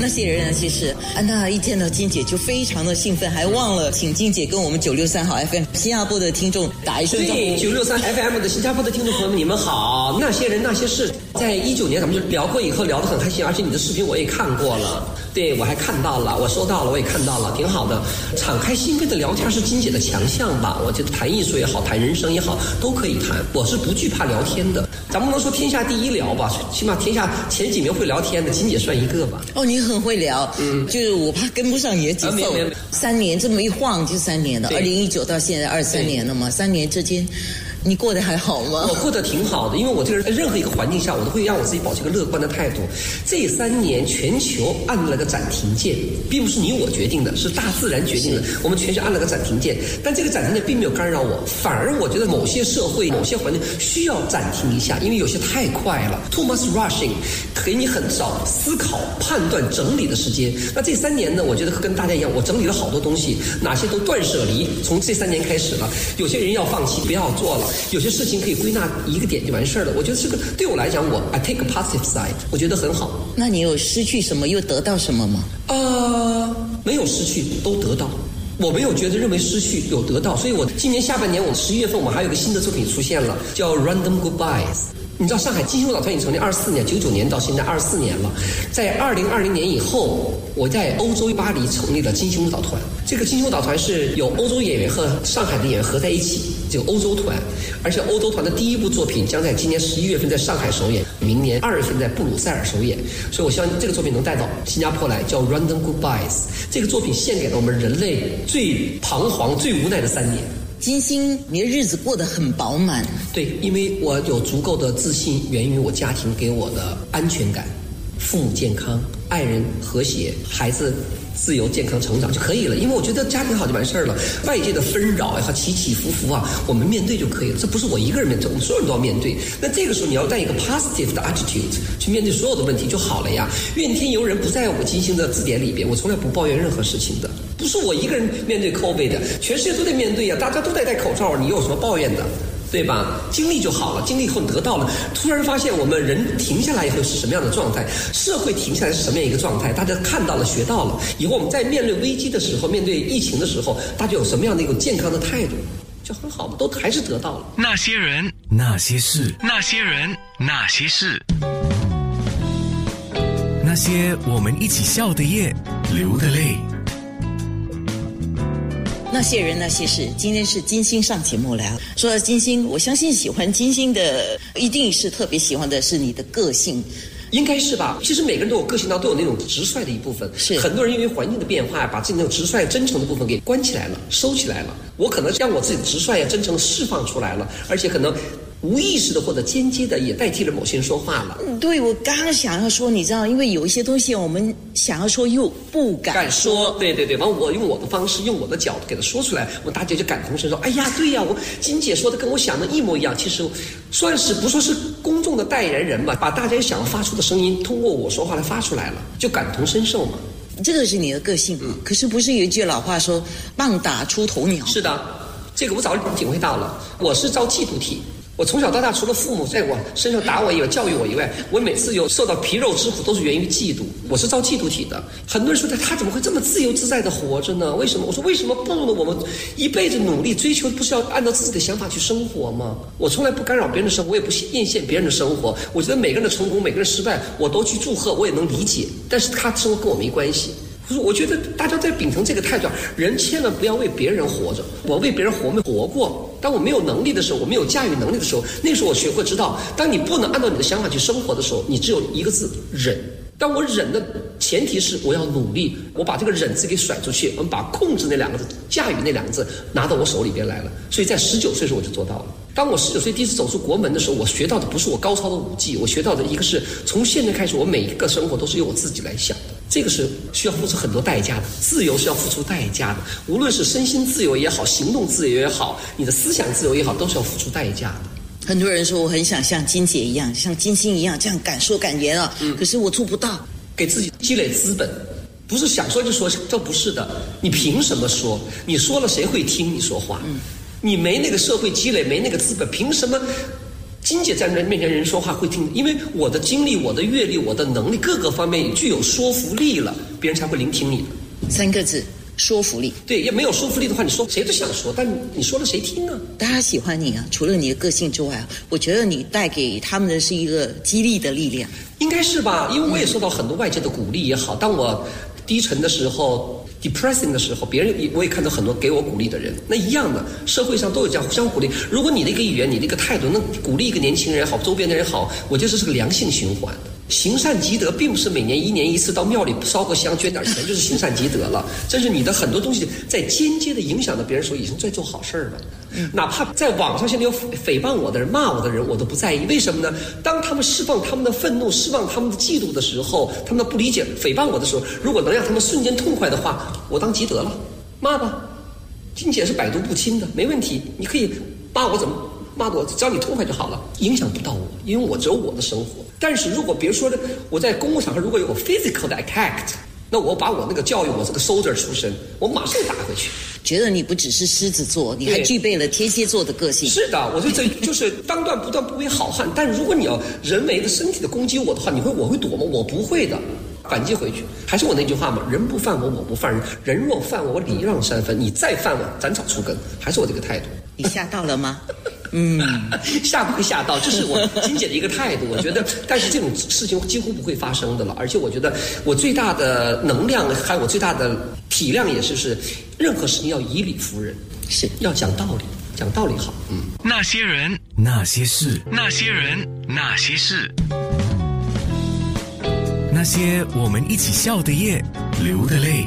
那些人那些事，安娜一见到金姐就非常的兴奋，还忘了请金姐跟我们九六三号 FM 新加坡的听众打一声招对，呼。九六三 FM 的新加坡的听众朋友们，你们好！那些人那些事，在一九年咱们就聊过，以后聊得很开心，而且你的视频我也看过了，对我还看到了，我收到了，我也看到了，挺好的。敞开心扉的聊天是金姐的强项吧？我觉得谈艺术也好，谈人生也好，都可以谈。我是不惧怕聊天的，咱不能说天下第一聊吧，起码天下前几名会聊天的，金姐算一个吧。哦，你很会聊，嗯，就是我怕跟不上你的节奏。三年这么一晃就三年了，二零一九到现在二三年了嘛，三年之间，你过得还好吗我？过得挺好的，因为我这个人在任何一个环境下，我都会让我自己保持一个乐观的态度。这三年全球按了个暂停键，并不是你我决定的，是大自然决定的。我们全球按了个暂停键，但这个暂停键并没有干扰我，反而我觉得某些社会、某些环境需要暂停一下，因为有些太快了，too much rushing，给你很少思考、判断、整理的时间。那这三年呢，我觉得跟大家一样，我整理了好多东西，哪些都断舍离，从这三年开始了。有些人要放弃，不要做了；有些事情可以归纳一个点就完事儿了。我觉得这个对我来讲，我 I take a positive side，我觉得很好。那你有失去什么，又得到什么吗？呃，没有失去，都得到。我没有觉得认为失去有得到，所以我今年下半年，我十一月份我们还有个新的作品出现了，叫《Random Goodbyes》。你知道上海金星舞蹈团已经成立二四年，九九年到现在二四年了。在二零二零年以后，我在欧洲巴黎成立了金星舞蹈团。这个金星舞蹈团是有欧洲演员和上海的演员合在一起，这个欧洲团。而且欧洲团的第一部作品将在今年十一月份在上海首演，明年二月份在布鲁塞尔首演。所以我希望这个作品能带到新加坡来，叫《Random Goodbyes》。这个作品献给了我们人类最彷徨、最无奈的三年。金星，你的日子过得很饱满，对，因为我有足够的自信，源于我家庭给我的安全感，父母健康，爱人和谐，孩子自由健康成长就可以了。因为我觉得家庭好就完事儿了，外界的纷扰呀和起起伏伏啊，我们面对就可以了。这不是我一个人面对，我们所有人都要面对。那这个时候你要带一个 positive 的 attitude 去面对所有的问题就好了呀。怨天尤人不在我金星的字典里边，我从来不抱怨任何事情的。不是我一个人面对 COVID 的，全世界都在面对呀，大家都在戴口罩，你有什么抱怨的？对吧？经历就好了，经历以后你得到了，突然发现我们人停下来以后是什么样的状态，社会停下来是什么样一个状态，大家看到了、学到了，以后我们在面对危机的时候，面对疫情的时候，大家有什么样的一种健康的态度，就很好嘛，都还是得到了。那些人，那些事，那些人，那些事，那些我们一起笑的夜，流的泪。那些人那些事，今天是金星上节目来了。说到金星，我相信喜欢金星的，一定是特别喜欢的是你的个性。应该是吧？其实每个人都有个性当中都有那种直率的一部分。是很多人因为环境的变化，把自己那种直率、真诚的部分给关起来了、收起来了。我可能将我自己的直率呀、真诚释放出来了，而且可能无意识的或者间接的也代替了某些人说话了。嗯对，我刚刚想要说，你知道，因为有一些东西我们想要说又不敢敢说，对对对，完我用我的方式，用我的角度给他说出来，我大家就感同身受。哎呀，对呀，我金姐说的跟我想的一模一样。其实算是不说是公众的代言人吧，把大家想要发出的声音，通过我说话来发出来了，就感同身受嘛。这个是你的个性。嗯可是不是有一句老话说“棒打出头鸟”？是的，这个我早就体会到了。我是招嫉妒体。我从小到大，除了父母在我身上打我以外、教育我以外，我每次有受到皮肉之苦，都是源于嫉妒。我是遭嫉妒体的。很多人说他他怎么会这么自由自在的活着呢？为什么？我说为什么不呢？我们一辈子努力追求，不是要按照自己的想法去生活吗？我从来不干扰别人的生活，我也不艳羡别人的生活。我觉得每个人的成功，每个人失败，我都去祝贺，我也能理解。但是他生活跟我没关系。不是，我觉得大家在秉承这个态度，人千万不要为别人活着。我为别人活没活过？当我没有能力的时候，我没有驾驭能力的时候，那时候我学会知道，当你不能按照你的想法去生活的时候，你只有一个字忍。当我忍的前提是我要努力，我把这个忍字给甩出去，我们把控制那两个字、驾驭那两个字拿到我手里边来了。所以在十九岁时候我就做到了。当我十九岁第一次走出国门的时候，我学到的不是我高超的武技，我学到的一个是从现在开始，我每一个生活都是由我自己来想的。这个是需要付出很多代价的，自由是要付出代价的。无论是身心自由也好，行动自由也好，你的思想自由也好，都是要付出代价的。很多人说我很想像金姐一样，像金星一样这样敢说敢言啊，可是我做不到。给自己积累资本，不是想说就说，这不是的。你凭什么说？你说了谁会听你说话？嗯你没那个社会积累，没那个资本，凭什么？金姐站在面前，人说话会听，因为我的经历、我的阅历、我的能力各个方面具有说服力了，别人才会聆听你的。三个字，说服力。对，要没有说服力的话，你说谁都想说，但你说了谁听啊？大家喜欢你啊，除了你的个性之外，我觉得你带给他们的是一个激励的力量。应该是吧，因为我也受到很多外界的鼓励也好。当我低沉的时候，depressing 的时候，别人也我也看到很多给我鼓励的人。那一样的，社会上都有这样互相鼓励。如果你的一个语言，你的一个态度，能鼓励一个年轻人好，周边的人好，我觉得这是个良性循环。行善积德，并不是每年一年一次到庙里烧个香捐点钱就是行善积德了。这是你的很多东西在间接的影响到别人时候，已经在做好事儿了。哪怕在网上现在有诽谤我的人、骂我的人，我都不在意。为什么呢？当他们释放他们的愤怒、释放他们的嫉妒的时候，他们的不理解、诽谤我的时候，如果能让他们瞬间痛快的话，我当积德了，骂吧。金姐是百毒不侵的，没问题。你可以骂我怎么骂我，只要你痛快就好了，影响不到我，因为我只有我的生活。但是如果比如说的，我在公共场合如果有个 physical 的 attack，那我把我那个教育，我是个 soldier 出身，我马上打回去。觉得你不只是狮子座，你还具备了天蝎座的个性。是的，我就这就是当断不断不为好汉。但如果你要人为的身体的攻击我的话，你会我会躲吗？我不会的，反击回去。还是我那句话嘛，人不犯我，我不犯人。人若犯我，我礼让三分。你再犯我，斩草除根。还是我这个态度。你吓到了吗？吓不会吓到，这是我金姐的一个态度。我觉得，但是这种事情几乎不会发生的了。而且我觉得，我最大的能量还有我最大的体量，也是是任何事情要以理服人，是要讲道理，讲道理好。嗯。那些人，那些事，那些人，那些事，那些我们一起笑的夜，流的泪。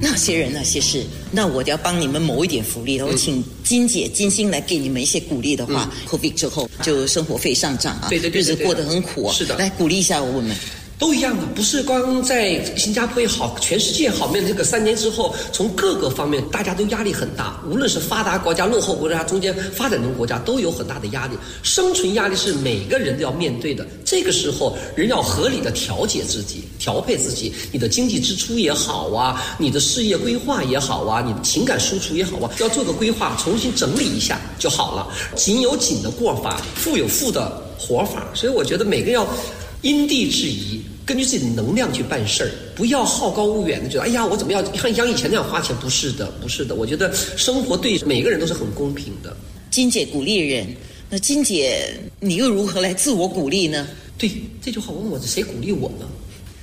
那些人那些事，那我就要帮你们谋一点福利了。我请金姐金星来给你们一些鼓励的话。Covid 之后就生活费上涨啊，对对对对对日子过得很苦、啊。是的来鼓励一下我们。都一样的，不是光在新加坡也好，全世界好，面对这个三年之后，从各个方面大家都压力很大，无论是发达国家、落后国家、中间发展中国家，都有很大的压力。生存压力是每个人都要面对的。这个时候，人要合理的调节自己，调配自己，你的经济支出也好啊，你的事业规划也好啊，你的情感输出也好啊，要做个规划，重新整理一下就好了。紧有紧的过法，富有富的活法。所以我觉得每个要。因地制宜，根据自己的能量去办事儿，不要好高骛远的觉得，哎呀，我怎么样像像以前那样花钱？不是的，不是的。我觉得生活对每个人都是很公平的。金姐鼓励人，那金姐你又如何来自我鼓励呢？对这句话，我问我谁鼓励我呢？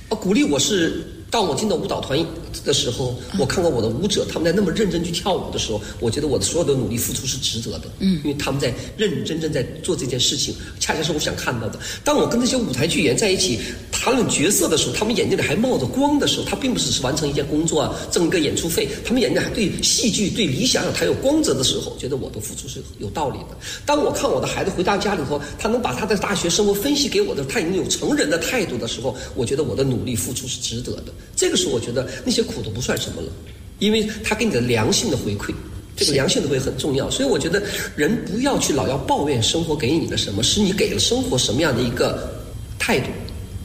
啊，鼓励我是当我进到舞蹈团的时候，我看到我的舞者他们在那么认真去跳舞的时候，我觉得我的所有的努力付出是值得的。嗯，因为他们在认认真真在做这件事情，恰恰是我想看到的。当我跟那些舞台剧演员在一起谈论角色的时候，他们眼睛里还冒着光的时候，他并不只是完成一件工作啊挣一个演出费，他们眼睛还对戏剧、对理想有还有光泽的时候，觉得我的付出是有道理的。当我看我的孩子回到家里头，他能把他的大学生活分析给我的，他已经有成人的态度的时候，我觉得我的努力付出是值得的。这个时候，我觉得那些苦都不算什么了，因为他给你的良性的回馈。这个良性的回馈很重要，所以我觉得人不要去老要抱怨生活给你的什么，是你给了生活什么样的一个态度，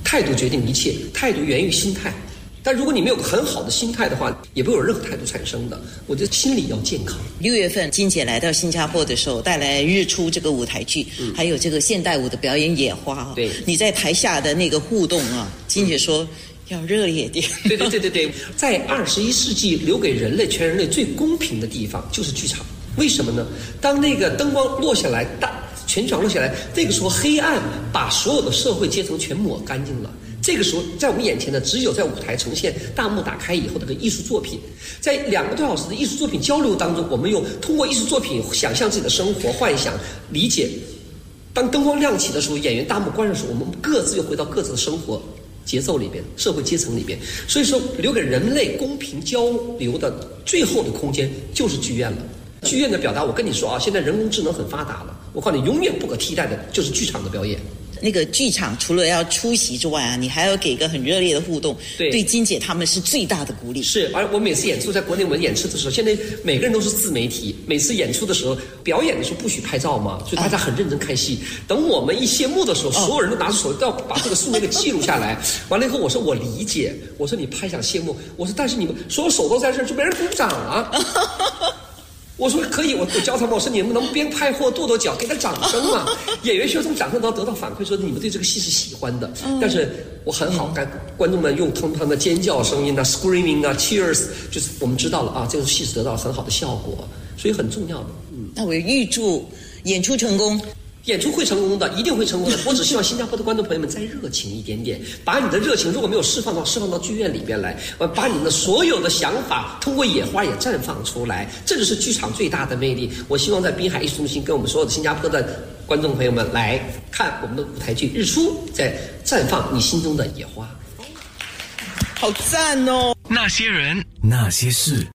态度决定一切，态度源于心态。但如果你没有个很好的心态的话，也不会有任何态度产生的。我觉得心理要健康。六月份，金姐来到新加坡的时候，带来《日出》这个舞台剧，还有这个现代舞的表演《野花》啊。对你在台下的那个互动啊，金姐说。要热烈点。对对对对对，在二十一世纪留给人类全人类最公平的地方就是剧场。为什么呢？当那个灯光落下来，大全场落下来，那个时候黑暗把所有的社会阶层全抹干净了。这个时候，在我们眼前呢，只有在舞台呈现大幕打开以后的个艺术作品，在两个多小时的艺术作品交流当中，我们用通过艺术作品想象自己的生活，幻想、理解。当灯光亮起的时候，演员大幕关上的时候，我们各自又回到各自的生活。节奏里边，社会阶层里边，所以说留给人类公平交流的最后的空间就是剧院了。剧院的表达，我跟你说啊，现在人工智能很发达了，我告诉你，永远不可替代的就是剧场的表演。那个剧场除了要出席之外啊，你还要给一个很热烈的互动，对对金姐他们是最大的鼓励。是，而我每次演出，在国内我们演出的时候，现在每个人都是自媒体，每次演出的时候，表演的时候不许拍照嘛，所以大家很认真看戏。等我们一谢幕的时候，所有人都拿出手都要把这个瞬间给记录下来。完了以后，我说我理解，我说你拍想谢幕，我说但是你们所有手都在这儿，就没人鼓掌啊。我说可以，我我教他们，我说你们能边拍货跺跺脚，给他掌声嘛？演员需要从掌声当中得到反馈，说你们对这个戏是喜欢的。但是我很好，看观众们用他们的尖叫声音啊、screaming 啊、cheers，就是我们知道了啊，这个戏是得到很好的效果，所以很重要的。嗯那我预祝演出成功。演出会成功的，一定会成功的。我只希望新加坡的观众朋友们再热情一点点，把你的热情如果没有释放到释放到剧院里边来，呃，把你们的所有的想法通过野花也绽放出来，这就是剧场最大的魅力。我希望在滨海艺术中心跟我们所有的新加坡的观众朋友们来看我们的舞台剧《日出》，在绽放你心中的野花。好赞哦！那些人，那些事。